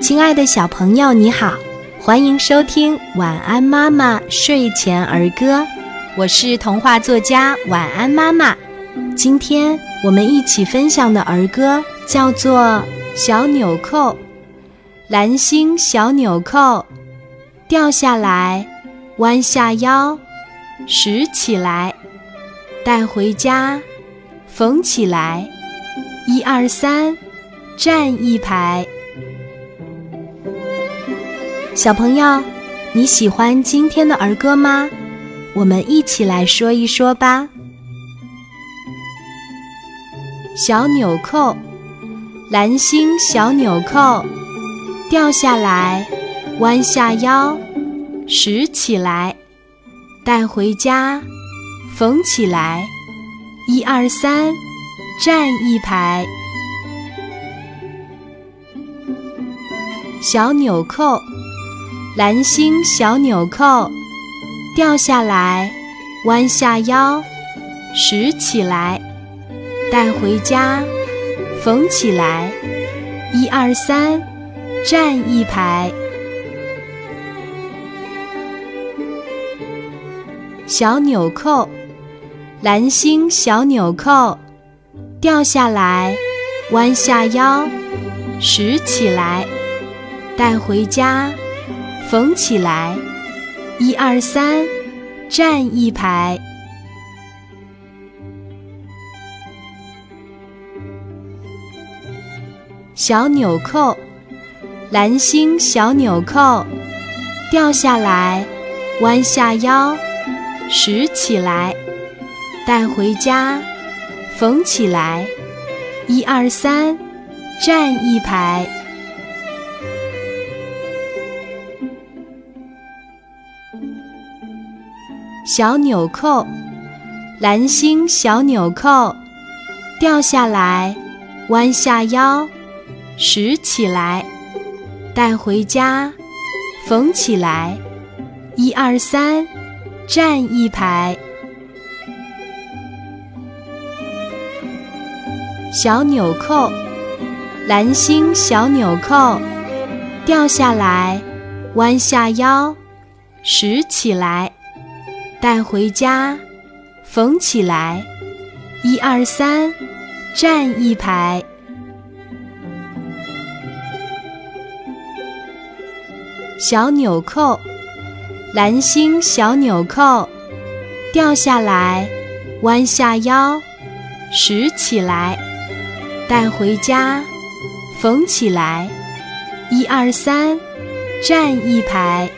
亲爱的小朋友，你好，欢迎收听《晚安妈妈睡前儿歌》，我是童话作家晚安妈妈。今天我们一起分享的儿歌叫做《小纽扣》，蓝星小纽扣掉下来，弯下腰，拾起来，带回家，缝起来，一二三，站一排。小朋友，你喜欢今天的儿歌吗？我们一起来说一说吧。小纽扣，蓝星小纽扣，掉下来，弯下腰，拾起来，带回家，缝起来，一二三，站一排。小纽扣。蓝星小纽扣掉下来，弯下腰，拾起来，带回家，缝起来，一二三，站一排。小纽扣，蓝星小纽扣掉下来，弯下腰，拾起来，带回家。缝起来，一二三，站一排。小纽扣，蓝星小纽扣掉下来，弯下腰，拾起来，带回家，缝起来，一二三，站一排。小纽扣，蓝星小纽扣掉下来，弯下腰，拾起来，带回家，缝起来，一二三，站一排。小纽扣，蓝星小纽扣掉下来，弯下腰，拾起来。带回家，缝起来，一二三，站一排。小纽扣，蓝星小纽扣掉下来，弯下腰，拾起来，带回家，缝起来，一二三，站一排。